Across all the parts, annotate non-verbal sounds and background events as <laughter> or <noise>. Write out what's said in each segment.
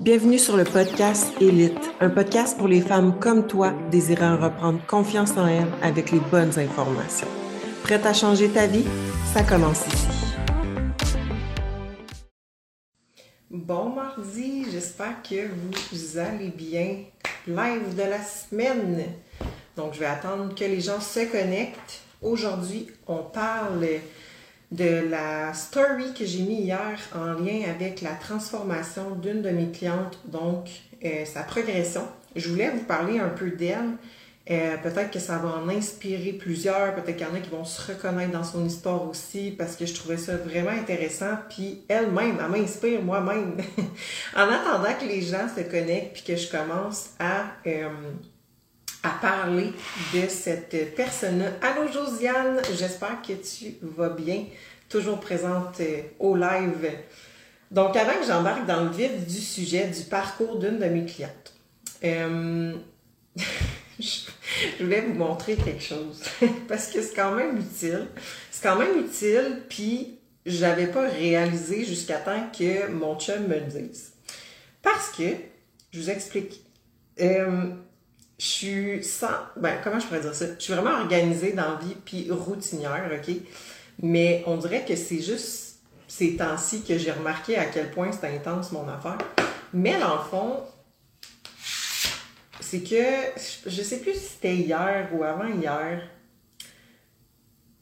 Bienvenue sur le podcast Élite, un podcast pour les femmes comme toi désirant reprendre confiance en elles avec les bonnes informations. Prête à changer ta vie? Ça commence ici. Bon mardi, j'espère que vous allez bien. Live de la semaine. Donc, je vais attendre que les gens se connectent. Aujourd'hui, on parle de la story que j'ai mis hier en lien avec la transformation d'une de mes clientes, donc euh, sa progression. Je voulais vous parler un peu d'elle. Euh, peut-être que ça va en inspirer plusieurs, peut-être qu'il y en a qui vont se reconnaître dans son histoire aussi, parce que je trouvais ça vraiment intéressant. Puis elle-même, elle m'inspire moi-même. <laughs> en attendant que les gens se connectent, puis que je commence à euh, à parler de cette personne-là. Allô Josiane, j'espère que tu vas bien, toujours présente euh, au live. Donc avant que j'embarque dans le vif du sujet du parcours d'une de mes clientes, euh, <laughs> je voulais vous montrer quelque chose <laughs> parce que c'est quand même utile. C'est quand même utile, puis je n'avais pas réalisé jusqu'à temps que mon chum me le dise. Parce que, je vous explique, euh, je suis sans. Ben, comment je pourrais dire ça? Je suis vraiment organisée dans la vie puis routinière, OK? Mais on dirait que c'est juste ces temps-ci que j'ai remarqué à quel point c'est intense mon affaire. Mais dans le fond, c'est que je sais plus si c'était hier ou avant hier.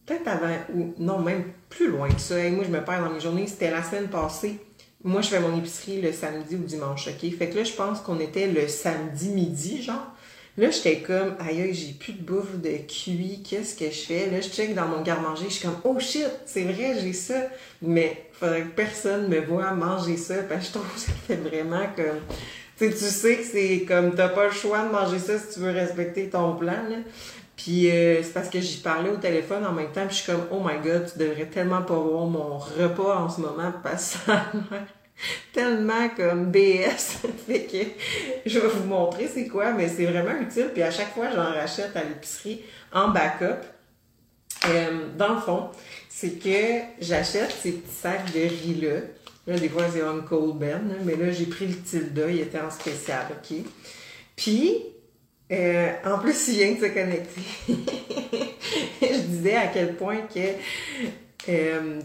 Peut-être avant, ou non, même plus loin que ça. moi, je me perds dans mes journées. C'était la semaine passée. Moi, je fais mon épicerie le samedi ou dimanche, OK? Fait que là, je pense qu'on était le samedi midi, genre. Là, j'étais comme, aïe, j'ai plus de bouffe de cuit, qu'est-ce que je fais? Là, je check dans mon garde-manger, je suis comme, oh shit, c'est vrai, j'ai ça. Mais faudrait que personne me voit manger ça, parce que je trouve que ça fait vraiment comme. Tu sais, tu sais que c'est comme, t'as pas le choix de manger ça si tu veux respecter ton plan, là. Puis euh, c'est parce que j'y parlais au téléphone en même temps, puis je suis comme, oh my god, tu devrais tellement pas voir mon repas en ce moment, parce que ça <laughs> tellement comme BS. <laughs> fait que je vais vous montrer c'est quoi, mais c'est vraiment utile. Puis à chaque fois, j'en rachète à l'épicerie en backup. Euh, dans le fond, c'est que j'achète ces petits sacs de riz-là. Là, des fois, c'est Uncle Ben, mais là, j'ai pris le tilde, il était en spécial, OK? Puis, euh, en plus, il vient de se connecter. <laughs> je disais à quel point que euh,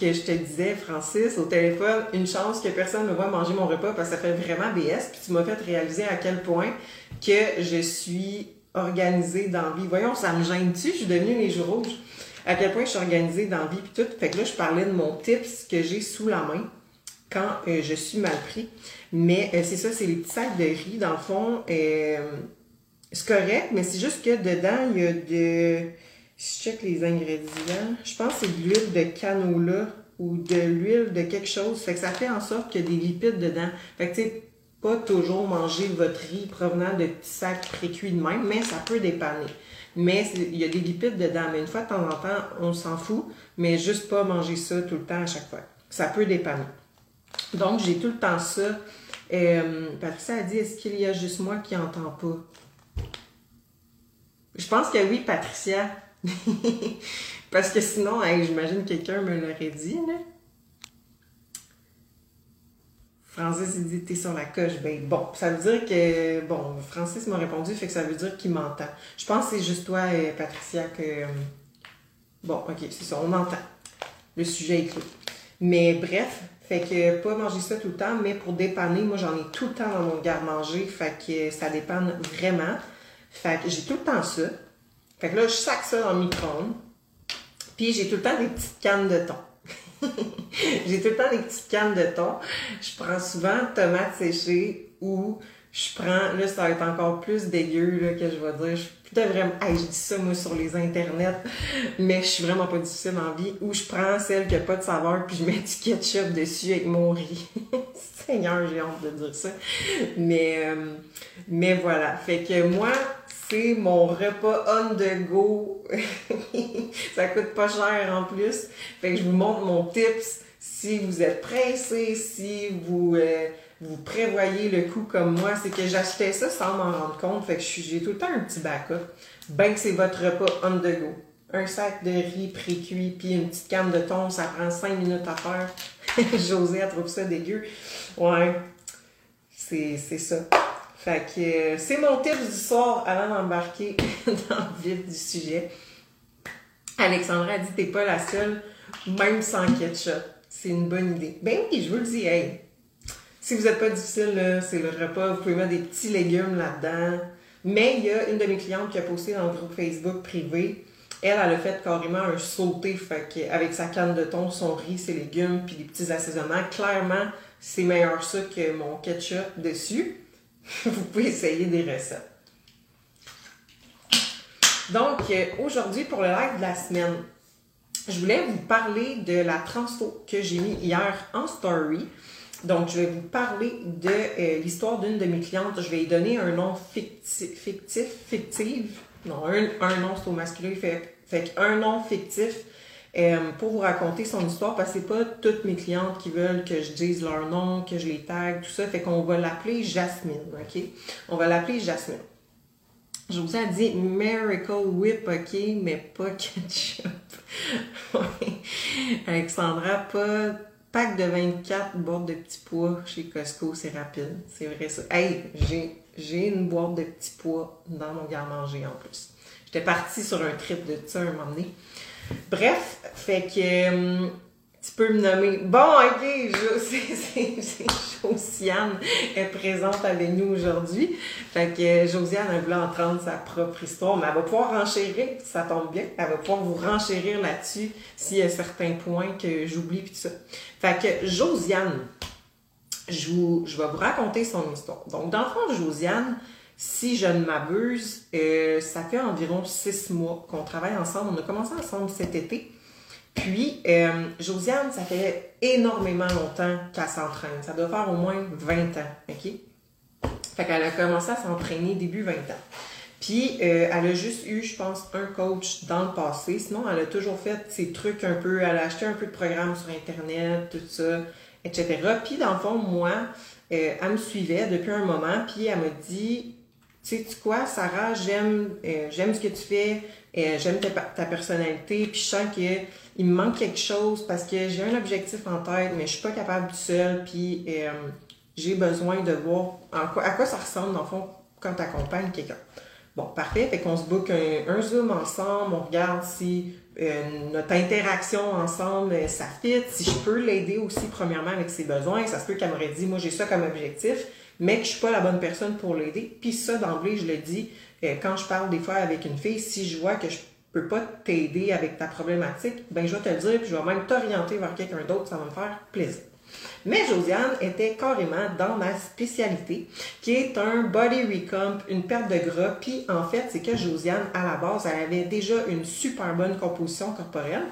que je te disais, Francis, au téléphone, une chance que personne ne me voit manger mon repas parce que ça fait vraiment BS. Puis tu m'as fait réaliser à quel point que je suis organisée dans vie. Voyons, ça me gêne-tu? Je suis devenue les jours rouges. À quel point je suis organisée dans vie. Puis tout. Fait que là, je parlais de mon tips que j'ai sous la main quand euh, je suis mal pris. Mais euh, c'est ça, c'est les petits sacs de riz. Dans le fond, euh, c'est correct, mais c'est juste que dedans, il y a de je check les ingrédients, je pense que c'est de l'huile de canola ou de l'huile de quelque chose. Fait que ça fait en sorte qu'il y a des lipides dedans. Fait que tu sais, pas toujours manger votre riz provenant de petits sacs précuits de même, mais ça peut dépanner. Mais il y a des lipides dedans. Mais une fois de temps en temps, on s'en fout, mais juste pas manger ça tout le temps à chaque fois. Ça peut dépanner. Donc, j'ai tout le temps ça. Euh, Patricia a dit, est-ce qu'il y a juste moi qui entends pas? Je pense que oui, Patricia. <laughs> Parce que sinon, j'imagine quelqu'un me l'aurait dit. Francis, il dit, t'es sur la coche. Ben, bon, ça veut dire que, bon, Francis m'a répondu, fait que ça veut dire qu'il m'entend. Je pense que c'est juste toi, et Patricia, que, euh, bon, ok, c'est ça, on entend. Le sujet est clos. Mais bref, fait que pas manger ça tout le temps, mais pour dépanner, moi j'en ai tout le temps dans mon garde-manger, fait que ça dépanne vraiment. Fait que j'ai tout le temps ça. Fait que là, je sac ça dans le micro-ondes. Puis j'ai tout le temps des petites cannes de thon. <laughs> j'ai tout le temps des petites cannes de thon. Je prends souvent tomates séchées ou je prends, là, ça va être encore plus dégueu, là, que je vais dire. Je devrais, hey, je dis ça, moi, sur les internets, mais je suis vraiment pas difficile en vie. Ou je prends celle qui a pas de saveur, puis je mets du ketchup dessus avec mon riz. <laughs> Seigneur, j'ai honte de dire ça. Mais, euh, mais voilà. Fait que moi, c'est mon repas on the go. <laughs> ça coûte pas cher en plus. Fait que je vous montre mon tips si vous êtes pressé, si vous, euh, vous prévoyez le coup comme moi. C'est que j'achetais ça sans m'en rendre compte. Fait que j'ai tout le temps un petit backup. Ben que c'est votre repas on the go. Un sac de riz pré-cuit puis une petite canne de thon, ça prend cinq minutes à faire. <laughs> José, elle trouve ça dégueu. Ouais, C'est ça. Fait que euh, c'est mon tip du soir avant d'embarquer <laughs> dans le vif du sujet. Alexandra a dit T'es pas la seule, même sans ketchup. C'est une bonne idée. Ben oui, je vous le dis, hey. Si vous n'êtes pas difficile, c'est le repas, vous pouvez mettre des petits légumes là-dedans. Mais il y a une de mes clientes qui a posté dans le groupe Facebook privé. Elle, elle a fait carrément un sauté avec sa canne de thon, son riz, ses légumes, puis des petits assaisonnements. Clairement, c'est meilleur ça que mon ketchup dessus. <laughs> vous pouvez essayer des recettes. Donc, euh, aujourd'hui, pour le live de la semaine, je voulais vous parler de la transfo que j'ai mis hier en story. Donc, je vais vous parler de euh, l'histoire d'une de mes clientes. Je vais lui donner un nom fictif, fictif fictive. Non, un, nom, c'est au masculin. Fait, fait un nom fictif euh, pour vous raconter son histoire parce que c'est pas toutes mes clientes qui veulent que je dise leur nom, que je les tag, tout ça. Fait qu'on va l'appeler Jasmine, OK? On va l'appeler Jasmine. Je vous ai dit Miracle Whip, OK, mais pas ketchup. <laughs> Alexandra, pas pack de 24 boîtes de petits pois chez Costco, c'est rapide. C'est vrai ça. Hey, j'ai une boîte de petits pois dans mon garde-manger en plus. J'étais partie sur un trip de ça un moment donné. Bref, fait que hum, tu peux me nommer. Bon, ok, <laughs> Josiane est présente avec nous aujourd'hui. Fait que Josiane, elle voulait entendre sa propre histoire, mais elle va pouvoir renchérir, ça tombe bien. Elle va pouvoir vous renchérir là-dessus s'il y a certains points que j'oublie puis tout ça. Fait que Josiane, je, je vais vous raconter son histoire. Donc, dans le fond, Josiane, si je ne m'abuse, euh, ça fait environ six mois qu'on travaille ensemble. On a commencé ensemble cet été. Puis, euh, Josiane, ça fait énormément longtemps qu'elle s'entraîne. Ça doit faire au moins 20 ans, OK? Fait qu'elle a commencé à s'entraîner début 20 ans. Puis, euh, elle a juste eu, je pense, un coach dans le passé. Sinon, elle a toujours fait ses trucs un peu. Elle a acheté un peu de programmes sur Internet, tout ça, etc. Puis, dans le fond, moi, euh, elle me suivait depuis un moment. Puis, elle m'a dit Tu sais quoi, Sarah, j'aime j'aime ce que tu fais, j'aime ta, ta, personnalité. Puis, je sens que il me manque quelque chose parce que j'ai un objectif en tête, mais je suis pas capable tout seul, puis euh, j'ai besoin de voir à quoi ça ressemble, dans le fond, quand tu accompagnes quelqu'un. Bon, parfait. Fait qu'on se book un, Zoom ensemble, on regarde si euh, notre interaction ensemble, euh, ça fit, si je peux l'aider aussi, premièrement, avec ses besoins. Ça se peut qu'elle m'aurait dit, moi, j'ai ça comme objectif, mais que je suis pas la bonne personne pour l'aider. Puis ça, d'emblée, je le dis, quand je parle des fois avec une fille, si je vois que je peux pas t'aider avec ta problématique, ben je vais te le dire, puis je vais même t'orienter vers quelqu'un d'autre, ça va me faire plaisir. Mais Josiane était carrément dans ma spécialité, qui est un body recomp, une perte de gras. Puis en fait, c'est que Josiane, à la base, elle avait déjà une super bonne composition corporelle.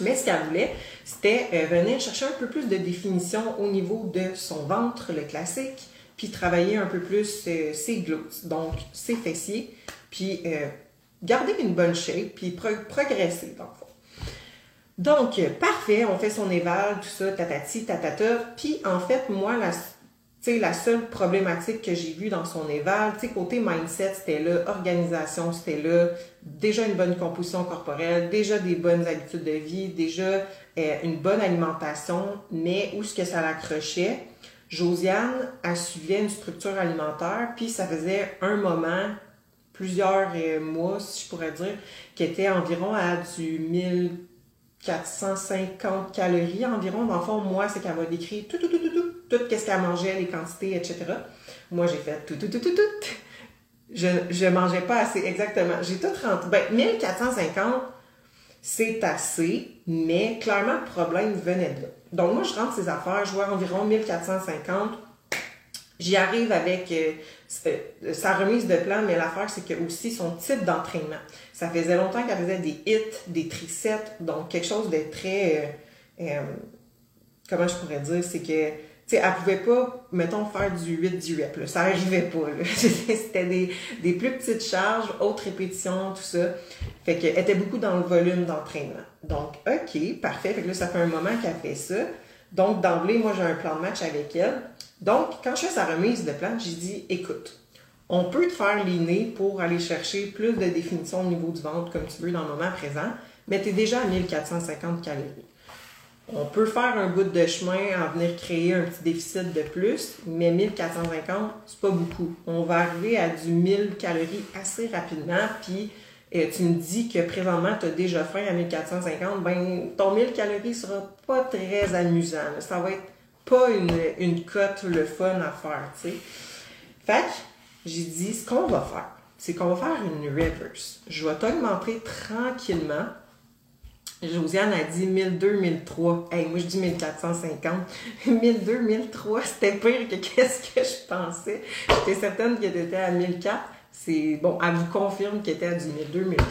Mais ce qu'elle voulait, c'était euh, venir chercher un peu plus de définition au niveau de son ventre, le classique, puis travailler un peu plus euh, ses glutes, donc ses fessiers, puis euh, garder une bonne shape, puis progresser, dans le fond. Donc, parfait, on fait son éval, tout ça, tatati, tatata. Puis, en fait, moi, la, la seule problématique que j'ai vue dans son éval, côté mindset, c'était là, organisation, c'était là, déjà une bonne composition corporelle, déjà des bonnes habitudes de vie, déjà euh, une bonne alimentation, mais où ce que ça l'accrochait, Josiane, elle suivait une structure alimentaire, puis ça faisait un moment plusieurs euh, mois, si je pourrais dire, qui était environ à du 1450 calories environ. Dans le fond, moi, c'est qu'elle m'a décrit tout, tout, tout, tout, tout, tout, qu'est-ce qu'elle mangeait, les quantités, etc. Moi, j'ai fait tout, tout, tout, tout, tout. Je, je mangeais pas assez, exactement. J'ai tout rentré. Ben, 1450, c'est assez, mais clairement, le problème venait de là. Donc, moi, je rentre ces affaires, je vois environ 1450 J'y arrive avec euh, euh, sa remise de plan, mais l'affaire, c'est que aussi son type d'entraînement. Ça faisait longtemps qu'elle faisait des hits, des triceps, donc quelque chose de très. Euh, comment je pourrais dire? C'est que. Tu sais, elle pouvait pas, mettons, faire du 8 du rep. Ça arrivait pas. <laughs> C'était des, des, plus petites charges, haute répétition, tout ça. Fait qu'elle était beaucoup dans le volume d'entraînement. Donc, OK, parfait. Fait que là, ça fait un moment qu'elle fait ça. Donc, d'emblée, moi, j'ai un plan de match avec elle. Donc, quand je fais sa remise de plan, j'ai dit, écoute, on peut te faire l'inné pour aller chercher plus de définition au niveau du ventre comme tu veux dans le moment présent, mais tu es déjà à 1450 calories. On peut faire un bout de chemin en venir créer un petit déficit de plus, mais 1450, c'est pas beaucoup. On va arriver à du 1000 calories assez rapidement, puis euh, tu me dis que présentement, tu as déjà faim à 1450, ben ton 1000 calories sera pas très amusant. Ça va être pas une, une cote le fun à faire, tu sais. Fait que j'ai dit, ce qu'on va faire, c'est qu'on va faire une reverse. Je vais t'augmenter tranquillement Josiane a dit 1002, 1003. Hey, moi, je dis 1450. 1002, 1003, c'était pire que <laughs> qu'est-ce que je pensais. J'étais certaine qu'elle était à 1004. C'est bon, elle vous confirme qu'elle était à du 1002, 1003.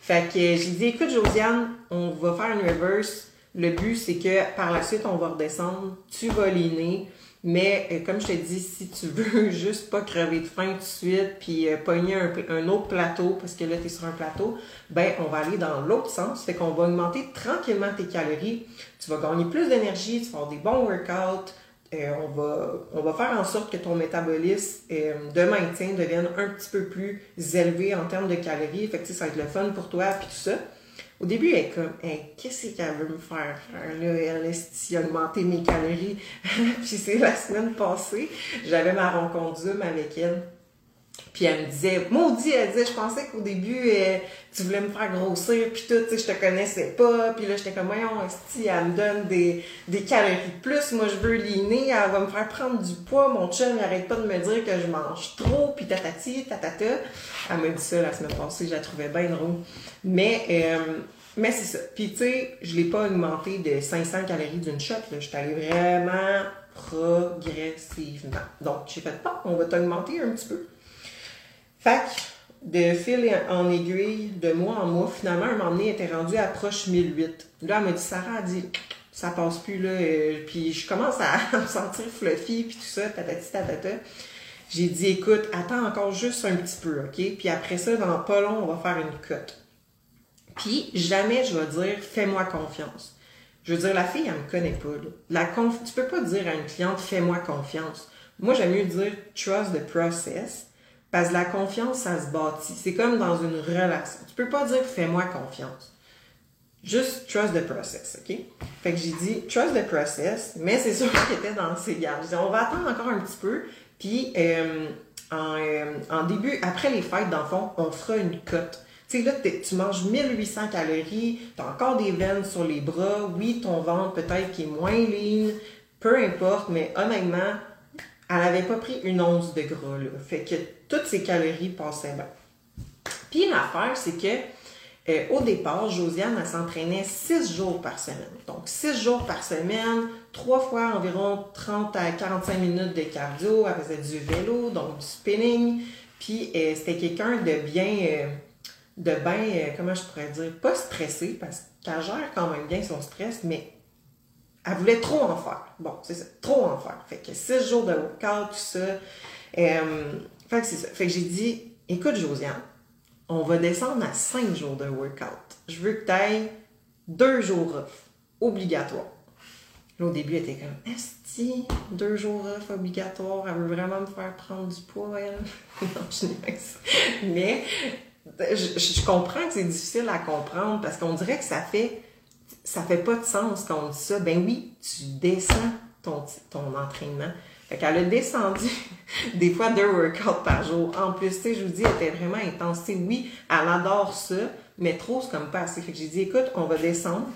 Fait que j'ai dit, écoute, Josiane, on va faire une reverse. Le but, c'est que par la suite, on va redescendre. Tu vas liner. Mais euh, comme je te dis, si tu veux <laughs> juste pas crever de faim tout de suite, puis euh, pogner un, autre plateau, parce que là, tu es sur un plateau, ben on va aller dans l'autre sens. Fait qu'on va augmenter tranquillement tes calories. Tu vas gagner plus d'énergie, tu vas avoir des bons workouts. Euh, on, va, on va faire en sorte que ton métabolisme de maintien devienne un petit peu plus élevé en termes de calories. Fait que ça va être le fun pour toi, puis tout ça. Au début, elle est comme, qu'est-ce qu'elle veut me faire faire là? Elle a augmenter mes calories. <laughs> puis c'est la semaine passée, j'avais ma rencontre avec elle. Puis elle me disait, maudit, elle disait, je pensais qu'au début, euh, tu voulais me faire grossir, puis tout, tu sais, je te connaissais pas. Puis là, j'étais comme, voyons, si elle me donne des, des calories de plus, moi, je veux liner, elle va me faire prendre du poids. Mon chum, il arrête pas de me dire que je mange trop, puis tatati, tatata. Elle m'a dit ça la semaine passée, je la trouvais bien drôle. Mais, euh, mais c'est ça. Puis, tu sais, je l'ai pas augmenté de 500 calories d'une shot, là. Je suis allée vraiment progressivement. Donc, j'ai fait, pas, on va t'augmenter un petit peu. Fait de fil en aiguille, de mois en mois, finalement, un moment donné, était rendue à proche 1008. Là, elle m'a dit, Sarah a dit, ça passe plus, là. Euh, puis je commence à <laughs> me sentir fluffy, puis tout ça, patati tatata. J'ai dit, écoute, attends encore juste un petit peu, OK? Puis après ça, dans pas long, on va faire une cote. Puis jamais je vais dire, fais-moi confiance. Je veux dire, la fille, elle me connaît pas. Là. La conf... Tu peux pas dire à une cliente, fais-moi confiance. Moi, j'aime mieux dire, trust the process. Parce que la confiance, ça se bâtit. C'est comme dans une relation. Tu peux pas dire fais-moi confiance. Juste trust the process, OK? Fait que j'ai dit trust the process, mais c'est sûr qu'il était dans ses gardes. J'ai dit on va attendre encore un petit peu, puis euh, euh, en, début, après les fêtes, dans le fond, on fera une cote. Tu sais, là, tu manges 1800 calories, tu as encore des veines sur les bras, oui, ton ventre peut-être qui est moins lean, peu importe, mais honnêtement, elle n'avait pas pris une once de gras, là. Fait que toutes ces calories passaient bien. Puis l'affaire, c'est que euh, au départ, Josiane, elle s'entraînait six jours par semaine. Donc, six jours par semaine, trois fois environ 30 à 45 minutes de cardio. Elle faisait du vélo, donc du spinning. Puis, euh, c'était quelqu'un de bien, euh, de bien, comment je pourrais dire, pas stressé, parce qu'elle gère quand même bien son stress, mais elle voulait trop en faire. Bon, c'est ça, trop en faire. Fait que six jours de workout, tout ça. Euh, fait que c'est ça. Fait que j'ai dit, écoute, Josiane, on va descendre à cinq jours de workout. Je veux que tu ailles deux jours off, obligatoire. Là, au début, elle était comme, Esti, deux jours off obligatoire, elle veut vraiment me faire prendre du poids, elle. <laughs> non, je n'ai pas ça. Mais, je comprends que c'est difficile à comprendre parce qu'on dirait que ça fait ça fait pas de sens quand on dit ça. Ben oui, tu descends ton, ton entraînement. Fait qu'elle a descendu <laughs> des fois deux workouts par jour. En plus, tu sais, je vous dis, elle était vraiment intense. oui, elle adore ça, mais trop, c'est comme pas assez. Que j'ai dit, écoute, on va descendre.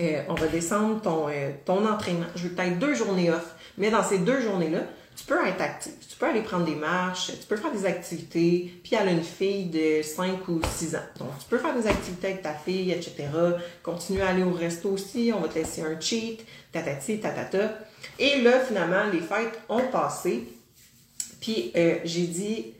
Euh, on va descendre ton, euh, ton entraînement. Je veux peut-être deux journées off. Mais dans ces deux journées-là, tu peux être actif. Tu peux aller prendre des marches, tu peux faire des activités. Puis elle a une fille de 5 ou 6 ans. Donc, tu peux faire des activités avec ta fille, etc. Continuer à aller au resto aussi. On va te laisser un cheat, tatati, tatata. Et là, finalement, les fêtes ont passé. Puis euh, j'ai dit,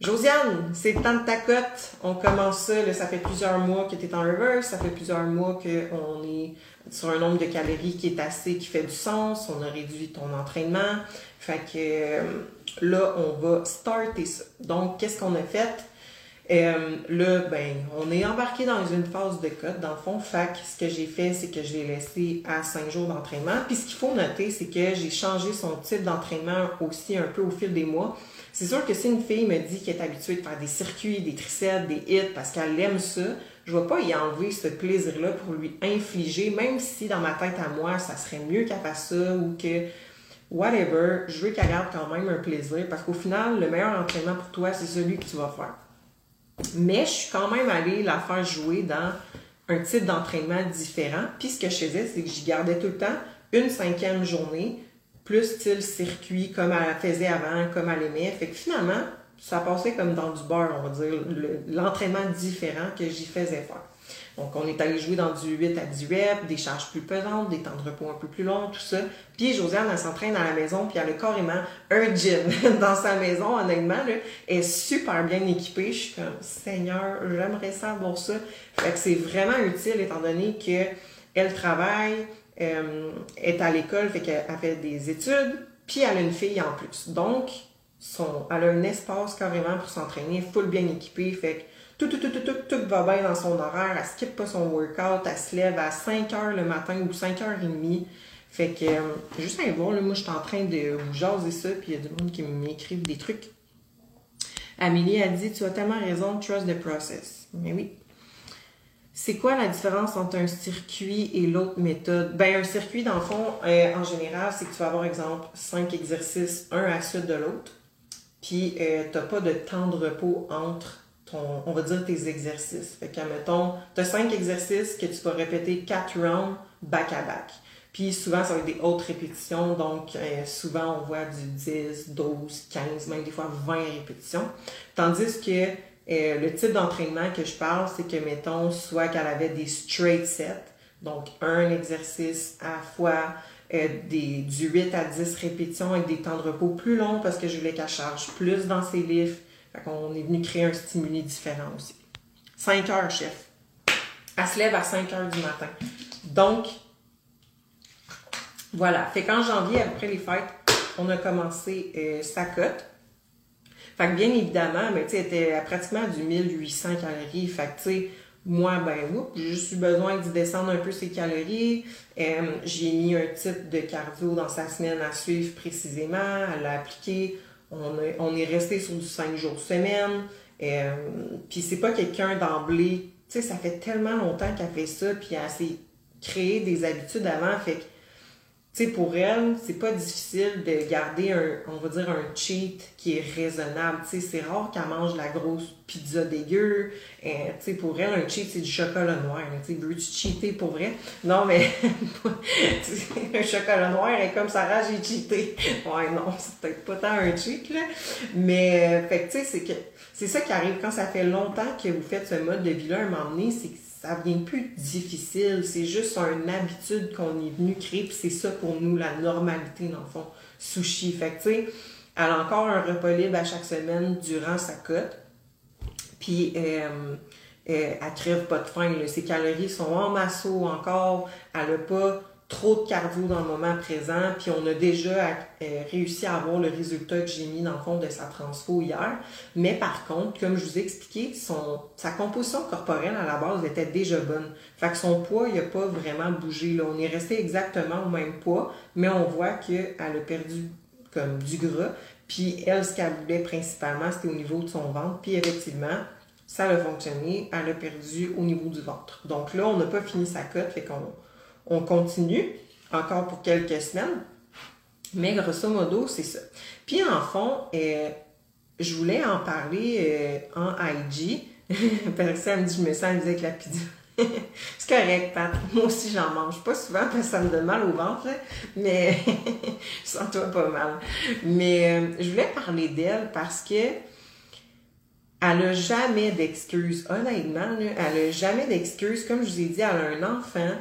Josiane, c'est le temps de ta cote. On commence ça. Là, ça fait plusieurs mois que tu es en reverse. Ça fait plusieurs mois qu'on est sur un nombre de calories qui est assez, qui fait du sens. On a réduit ton entraînement. Fait que euh, là, on va starter ça. Donc, qu'est-ce qu'on a fait? Euh, là, ben, on est embarqué dans une phase de code. Dans le fond, fait ce que j'ai fait, c'est que je l'ai laissé à 5 jours d'entraînement. Puis ce qu'il faut noter, c'est que j'ai changé son type d'entraînement aussi un peu au fil des mois. C'est sûr que si une fille me dit qu'elle est habituée de faire des circuits, des triceps, des hits parce qu'elle aime ça, je vais pas y enlever ce plaisir-là pour lui infliger, même si dans ma tête à moi, ça serait mieux qu'elle fasse ça ou que whatever, je veux qu'elle garde quand même un plaisir parce qu'au final, le meilleur entraînement pour toi, c'est celui que tu vas faire. Mais je suis quand même allée la faire jouer dans un type d'entraînement différent. Puis ce que je faisais, c'est que j'y gardais tout le temps une cinquième journée, plus style circuit, comme elle faisait avant, comme elle aimait. Fait que finalement, ça passait comme dans du beurre, on va dire, l'entraînement différent que j'y faisais faire. Donc, on est allé jouer dans du 8 à 10 reps, des charges plus pesantes, des temps de repos un peu plus longs, tout ça. Puis Josiane, elle s'entraîne à la maison, puis elle a carrément un gym <laughs> dans sa maison, honnêtement. Là, est super bien équipée. Je suis comme, Seigneur, j'aimerais ça avoir ça. Fait que c'est vraiment utile, étant donné qu'elle travaille, euh, est à l'école, fait qu'elle fait des études, puis elle a une fille en plus. Donc, son, elle a un espace carrément pour s'entraîner, full bien équipée, fait que tout, tout, tout, tout, tout, va bien dans son horaire, elle skip pas son workout, elle se lève à 5 heures le matin ou 5 heures et demie. Fait que, euh, juste à voir, là, moi, je suis en train de vous jaser ça, puis il y a du monde qui m'écrivent des trucs. Amélie a dit, tu as tellement raison, trust the process. Mais oui. C'est quoi la différence entre un circuit et l'autre méthode? Ben, un circuit, dans le fond, euh, en général, c'est que tu vas avoir, exemple, 5 exercices, un à suite de l'autre. Puis, euh, tu n'as pas de temps de repos entre ton, on va dire tes exercices. Fait que, mettons, tu as cinq exercices que tu vas répéter quatre rounds back à back. Puis souvent, ça va être des hautes répétitions. Donc, euh, souvent, on voit du 10, 12, 15, même des fois 20 répétitions. Tandis que euh, le type d'entraînement que je parle, c'est que, mettons, soit qu'elle avait des straight sets, donc un exercice à la fois, euh, des, du 8 à 10 répétitions avec des temps de repos plus longs parce que je voulais qu'elle charge plus dans ses lifts on est venu créer un stimuli différent aussi. 5 heures, chef. Elle se lève à 5 heures du matin. Donc, voilà. Fait qu'en janvier, après les fêtes, on a commencé euh, sa cote. Fait que bien évidemment, mais tu était à pratiquement du 1800 calories. Fait que tu sais, moi, ben, j'ai juste eu besoin de descendre un peu ses calories. Euh, j'ai mis un type de cardio dans sa semaine à suivre précisément. Elle l'a appliqué. On, est resté sur du 5 jours semaine. Euh, puis c'est pas quelqu'un d'emblée. Tu sais, ça fait tellement longtemps qu'elle fait ça, puis elle s'est créé des habitudes avant. Fait sais, pour elle, c'est pas difficile de garder un, on va dire, un cheat qui est raisonnable. Tu sais, c'est rare qu'elle mange la grosse pizza dégueu. Et, tu sais, pour elle, un cheat, c'est du chocolat noir. Tu veux-tu cheater pour vrai? Non, mais <laughs> un chocolat noir est comme ça, j'ai cheaté. Ouais, non, c'est peut-être pas tant un cheat, là. Mais, euh, fait tu sais, c'est que, c'est ça qui arrive quand ça fait longtemps que vous faites ce mode de vie-là, un moment donné, c'est ça devient plus difficile. C'est juste une habitude qu'on est venu créer, puis c'est ça pour nous, la normalité, dans le fond. Sushi. Fait que, tu sais, elle a encore un repas libre à chaque semaine durant sa cote. Puis, euh, euh, elle crève pas de faim. Ses calories sont en masseau encore. Elle n'a pas trop de cardio dans le moment présent, puis on a déjà euh, réussi à avoir le résultat que j'ai mis dans le fond de sa transfo hier. Mais par contre, comme je vous ai expliqué, sa composition corporelle à la base était déjà bonne. Fait que son poids, il n'a pas vraiment bougé. Là. On est resté exactement au même poids, mais on voit qu'elle a perdu comme du gras. Puis elle, ce qu'elle voulait principalement, c'était au niveau de son ventre. Puis effectivement, ça a fonctionné. Elle a perdu au niveau du ventre. Donc là, on n'a pas fini sa cote, fait qu'on on continue encore pour quelques semaines. Mais grosso modo, c'est ça. Puis en fond, euh, je voulais en parler euh, en IG. Personne me dit, je me sens avec la pizza. <laughs> c'est correct, Pat. Moi aussi, j'en mange pas souvent parce que ça me donne mal au ventre, mais <laughs> je sens toi pas mal. Mais euh, je voulais parler d'elle parce que elle a jamais d'excuses. Honnêtement, elle a jamais d'excuses. Comme je vous ai dit, elle a un enfant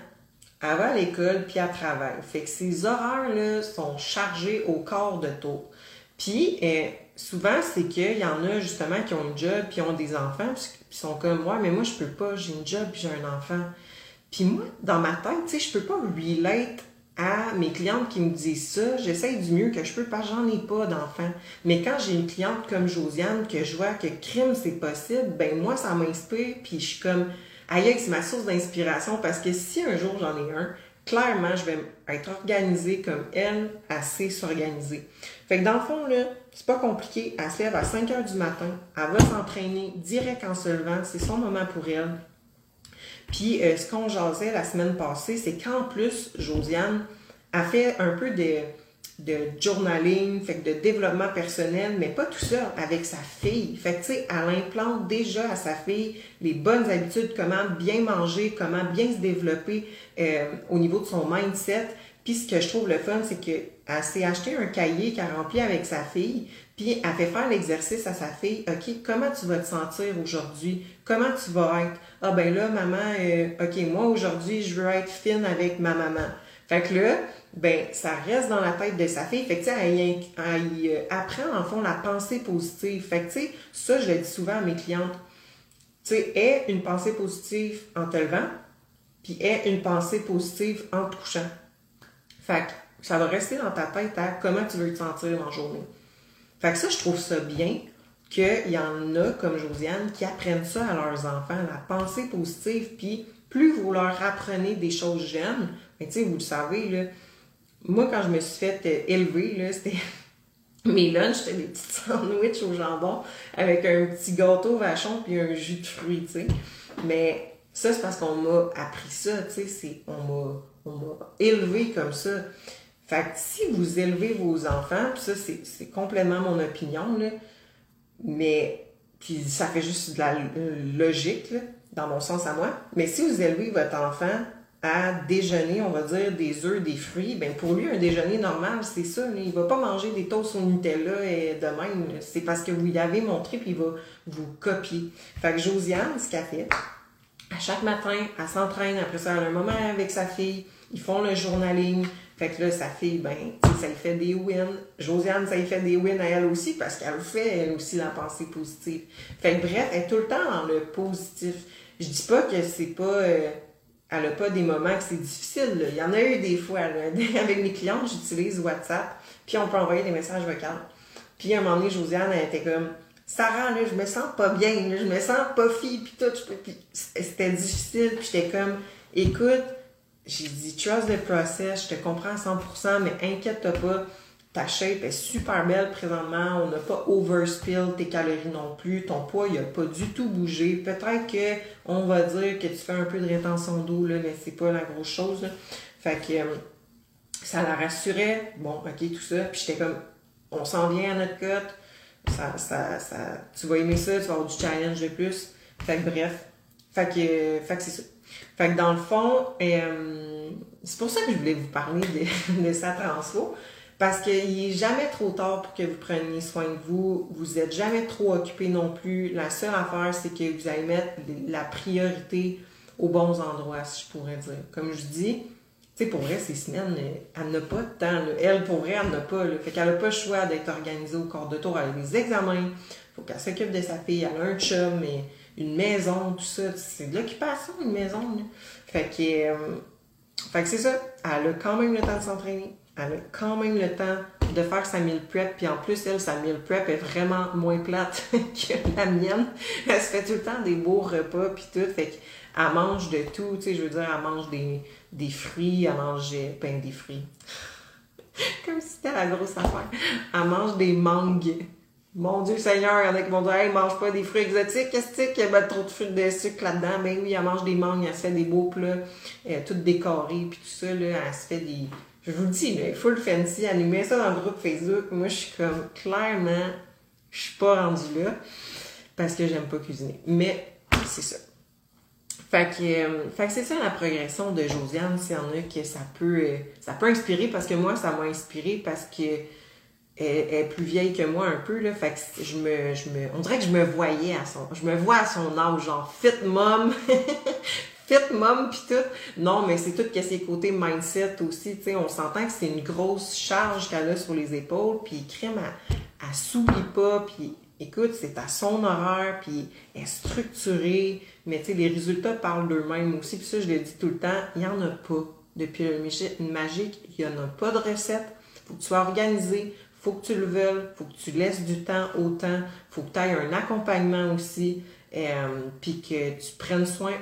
à l'école puis elle travaille. Fait que ces horaires-là sont chargés au corps de tour. Puis euh, souvent, c'est qu'il y en a justement qui ont un job puis ont des enfants puis sont comme moi, mais moi je peux pas, j'ai une job puis j'ai un enfant. Puis moi, dans ma tête, tu sais, je peux pas relate à mes clientes qui me disent ça, j'essaie du mieux que je peux, parce que j'en ai pas d'enfants. Mais quand j'ai une cliente comme Josiane, que je vois que crime c'est possible, ben moi, ça m'inspire, puis je suis comme, aïe, c'est ma source d'inspiration parce que si un jour j'en ai un, clairement, je vais être organisée comme elle, assez s'organiser. Fait que dans le fond, là, c'est pas compliqué. Elle se lève à 5 heures du matin, elle va s'entraîner direct en se levant, c'est son moment pour elle. Puis euh, ce qu'on jasait la semaine passée, c'est qu'en plus, Josiane a fait un peu de, de journaling, fait que de développement personnel, mais pas tout ça, avec sa fille. Fait que, tu sais, elle implante déjà à sa fille les bonnes habitudes, comment bien manger, comment bien se développer euh, au niveau de son mindset. Puis ce que je trouve le fun, c'est qu'elle s'est acheté un cahier qu'elle remplit avec sa fille, puis elle fait faire l'exercice à sa fille. OK, comment tu vas te sentir aujourd'hui? Comment tu vas être? Ah ben là, maman, euh, OK, moi aujourd'hui, je veux être fine avec ma maman. Fait que là, ben, ça reste dans la tête de sa fille. Fait que, tu sais, elle, euh, apprend, en fond, la pensée positive. Fait que, tu sais, ça, je le dis souvent à mes clientes. Tu sais, aie une pensée positive en te levant, puis aie une pensée positive en te couchant. Fait que, ça va rester dans ta tête à comment tu veux te sentir en journée. Fait que ça, je trouve ça bien qu'il y en a, comme Josiane, qui apprennent ça à leurs enfants, la pensée positive, puis plus vous leur apprenez des choses jeunes, ben, tu sais, vous le savez, là, moi, quand je me suis fait euh, élever, là, c'était <laughs> mes lunchs, c'était des petits <laughs> sandwichs au jambon avec un petit gâteau vachon puis un jus de fruits, tu sais. Mais ça, c'est parce qu'on m'a appris ça, tu sais, on m'a élevé comme ça. Fait que si vous élevez vos enfants, puis ça, c'est complètement mon opinion, là, mais puis ça fait juste de la logique, là, dans mon sens à moi, mais si vous élevez votre enfant à déjeuner, on va dire, des œufs, des fruits, ben pour lui, un déjeuner normal, c'est ça. Il va pas manger des toasts au Nutella et de. C'est parce que vous y avez montré, puis il va vous copier. Fait que Josiane, ce qu'elle fait, à chaque matin, elle s'entraîne, après ça, elle a un moment avec sa fille, ils font le journaling. Fait que là, sa fille, ben, ça lui fait des wins. Josiane, ça lui fait des wins à elle aussi parce qu'elle fait, elle aussi, la pensée positive. Fait que bref, elle est tout le temps dans le positif. Je dis pas que c'est pas... Euh, elle n'a pas des moments que c'est difficile. Il y en a eu des fois. <laughs> Avec mes clients, j'utilise WhatsApp, puis on peut envoyer des messages vocaux. Puis à un moment donné, Josiane, elle était comme Sarah, là, je me sens pas bien, je me sens pas fille, puis tout. C'était difficile, puis j'étais comme Écoute, j'ai dit Trust the process, je te comprends à 100%, mais inquiète-toi pas ta shape est super belle présentement, on n'a pas overspill tes calories non plus, ton poids il a pas du tout bougé. Peut-être que on va dire que tu fais un peu de rétention d'eau là, mais c'est pas la grosse chose. Fait que euh, ça la rassurait. Bon, ok tout ça, puis j'étais comme on s'en vient à notre cote. Ça, ça, ça, tu vas aimer ça, tu vas avoir du challenge de plus. Fait que bref, fait que, fait que c'est ça. Fait que dans le fond, euh, c'est pour ça que je voulais vous parler de, <laughs> de sa transfo. Parce qu'il n'est jamais trop tard pour que vous preniez soin de vous. Vous n'êtes jamais trop occupé non plus. La seule affaire, c'est que vous allez mettre la priorité aux bons endroits, si je pourrais dire. Comme je dis, tu sais, pour vrai, ces semaines, elle n'a pas de temps. Elle, pour vrai, elle n'a pas. Fait qu'elle n'a pas le choix d'être organisée au corps de tour. Elle a des examens. Faut qu'elle s'occupe de sa fille. Elle a un chum, et une maison, tout ça. C'est de l'occupation, une maison. Fait que, euh, fait que c'est ça. Elle a quand même le temps de s'entraîner elle a quand même le temps de faire sa meal prep. Puis en plus, elle, sa meal prep est vraiment moins plate <laughs> que la mienne. Elle se fait tout le temps des beaux repas, puis tout. Fait qu'elle mange de tout. Tu sais, je veux dire, elle mange des, des fruits, elle mange ben, des fruits. <laughs> Comme si c'était la grosse affaire. Elle mange des mangues. Mon Dieu Seigneur, il y en a qui vont dire, hey, mange pas des fruits exotiques, qu'est-ce qu'il y a trop de fruits de sucre là-dedans? Ben oui, elle mange des mangues, elle se fait des beaux plats, euh, toutes décorées, puis tout ça, là, elle se fait des, je vous le dis, mais full fancy, animer ça dans le groupe Facebook. Moi, je suis comme, clairement, je suis pas rendue là parce que j'aime pas cuisiner. Mais c'est ça. Fait que, euh, que c'est ça la progression de Josiane, s'il y en a que ça peut, euh, ça peut inspirer parce que moi, ça m'a inspiré parce que elle, est plus vieille que moi un peu, là. Fait que je me, je me, on dirait que je me voyais à son, je me vois à son âge, genre fit mom, <laughs> fit mom pis tout. Non, mais c'est tout que ses côtés mindset aussi, tu sais, on s'entend que c'est une grosse charge qu'elle a sur les épaules, puis crème, elle, elle s'oublie pas, puis écoute, c'est à son horaire, puis elle est structurée, mais tu sais, les résultats parlent d'eux-mêmes aussi, puis ça, je le dis tout le temps, il y en a pas. Depuis le magique, il y en a pas de recette. Faut que tu sois organisé, faut que tu le veuilles, faut que tu laisses du temps au temps, faut que tu aies un accompagnement aussi, euh, puis que tu prennes soin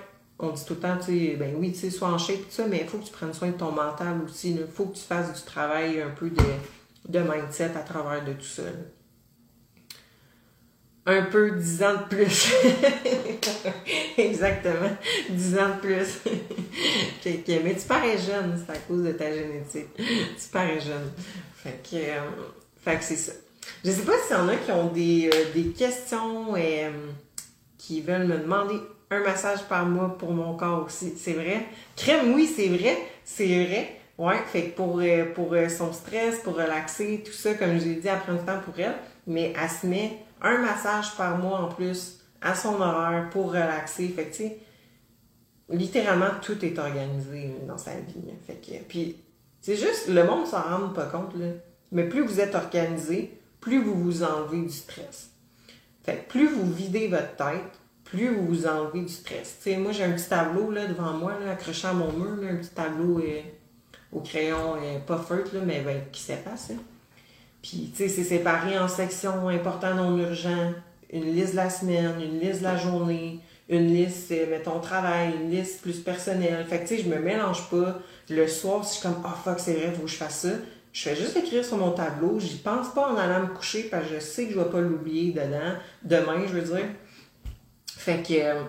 on dit tout le temps, tu sais, ben oui, tu sais, sois en shape, tout ça, mais il faut que tu prennes soin de ton mental aussi. Il faut que tu fasses du travail un peu de, de mindset à travers de tout ça. un peu 10 ans de plus. <laughs> Exactement. 10 ans de plus. <laughs> mais tu parais jeune, c'est à cause de ta génétique. Tu parais jeune. Fait que, euh, que c'est ça. Je sais pas s'il y en a qui ont des, euh, des questions et euh, qui veulent me demander un massage par mois pour mon corps aussi. C'est vrai. Crème, oui, c'est vrai. C'est vrai. Ouais, fait que pour, pour son stress, pour relaxer, tout ça, comme je l'ai dit, elle prend du temps pour elle. Mais elle se met un massage par mois en plus à son horaire pour relaxer. Fait que, tu sais, littéralement, tout est organisé dans sa vie. Fait que, puis, c'est juste, le monde s'en rend pas compte, là. Mais plus vous êtes organisé, plus vous vous enlevez du stress. Fait que plus vous videz votre tête, plus vous enlevez du stress. Moi, j'ai un petit tableau, là, devant moi, accroché à mon mur, un petit tableau euh, au crayon, euh, pas feutre, là, mais ben, qui s'efface, puis, tu sais, c'est séparé en sections importantes, non urgents, une liste de la semaine, une liste de la journée, une liste, euh, mettons, travail, une liste plus personnelle. Fait que, tu sais, je me mélange pas. Le soir, si je suis comme, oh fuck, c'est vrai, faut que je fasse ça, je fais juste écrire sur mon tableau. J'y pense pas en allant me coucher parce que je sais que je vais pas l'oublier dedans. Demain, je veux dire. Fait que, euh,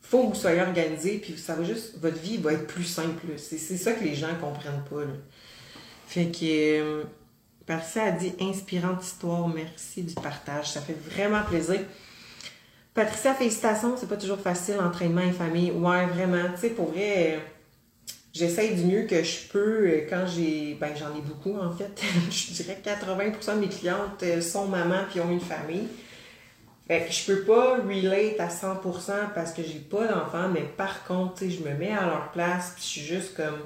faut que vous soyez organisé, puis ça va juste, votre vie va être plus simple. C'est ça que les gens comprennent pas. Fait que, euh, Patricia a dit inspirante histoire, merci du partage. Ça fait vraiment plaisir. Patricia, félicitations, c'est pas toujours facile, entraînement et famille. Ouais, vraiment, tu sais, pour vrai, j'essaye du mieux que je peux quand j'ai. Ben, j'en ai beaucoup en fait. <laughs> je dirais que 80% de mes clientes euh, sont mamans puis ont une famille. Fait que je peux pas relate à 100% parce que j'ai pas d'enfants, mais par contre, je me mets à leur place je suis juste comme.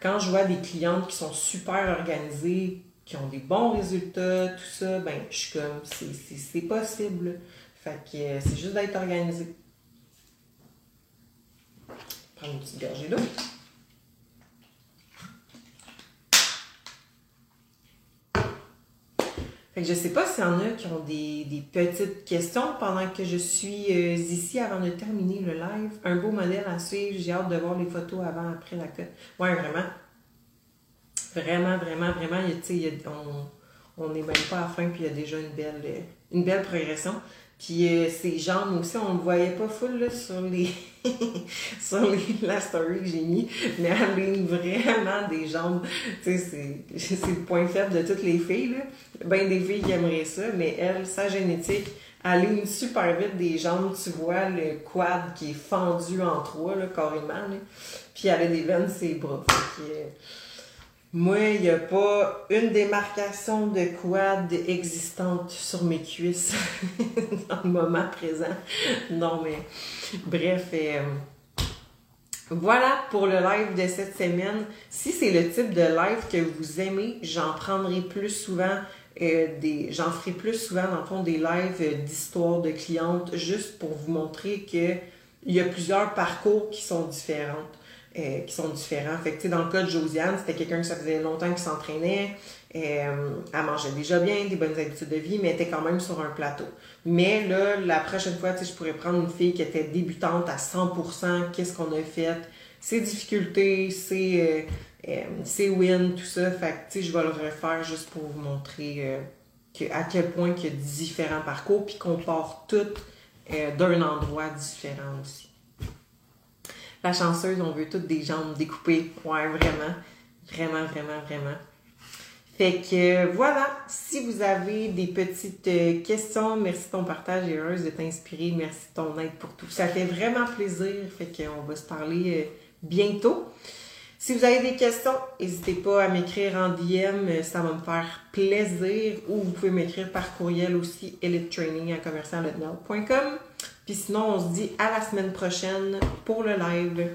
Quand je vois des clientes qui sont super organisées, qui ont des bons résultats, tout ça, ben, je suis comme, c'est possible. Fait que euh, c'est juste d'être organisé. Prendre une petite gorgée d'eau. Fait que je sais pas s'il y en a qui ont des, petites questions pendant que je suis euh, ici avant de terminer le live. Un beau modèle à suivre. J'ai hâte de voir les photos avant, après la cote. Ouais, vraiment. Vraiment, vraiment, vraiment, on n'est même pas à la fin, puis il y a déjà une belle, euh, une belle progression. Puis euh, ses jambes aussi, on ne le voyait pas full là, sur les <laughs> sur la story que j'ai mis, mais elle ligne vraiment des jambes. Tu sais, c'est le point faible de toutes les filles. Là. Ben des filles qui aimeraient ça, mais elle, sa génétique, elle ligne super vite des jambes. Tu vois le quad qui est fendu en trois, là, carrément. Puis elle a des veines ses bras. Fait moi, il n'y a pas une démarcation de quad existante sur mes cuisses <laughs> dans le moment présent. Non, mais bref. Euh, voilà pour le live de cette semaine. Si c'est le type de live que vous aimez, j'en prendrai plus souvent. Euh, des, j'en ferai plus souvent dans le fond des lives d'histoire de clientes juste pour vous montrer que il y a plusieurs parcours qui sont différents. Euh, qui sont différents. Fait que, dans le cas de Josiane, c'était quelqu'un qui ça faisait longtemps qu'il s'entraînait. Euh, elle mangeait déjà bien, des bonnes habitudes de vie, mais était quand même sur un plateau. Mais là, la prochaine fois, je pourrais prendre une fille qui était débutante à 100%, qu'est-ce qu'on a fait, ses difficultés, ses, euh, ses wins, tout ça. Fait que, je vais le refaire juste pour vous montrer que, à quel point il y a différents parcours, puis qu'on part toutes d'un endroit différent aussi. La chanceuse, on veut toutes des jambes découpées. Ouais, vraiment. Vraiment, vraiment, vraiment. Fait que voilà, si vous avez des petites euh, questions, merci de ton partage et heureuse de t'inspirer. Merci de ton aide pour tout. Ça fait vraiment plaisir. Fait qu'on va se parler euh, bientôt. Si vous avez des questions, n'hésitez pas à m'écrire en DM, ça va me faire plaisir. Ou vous pouvez m'écrire par courriel aussi, elitetraining à. Puis sinon, on se dit à la semaine prochaine pour le live.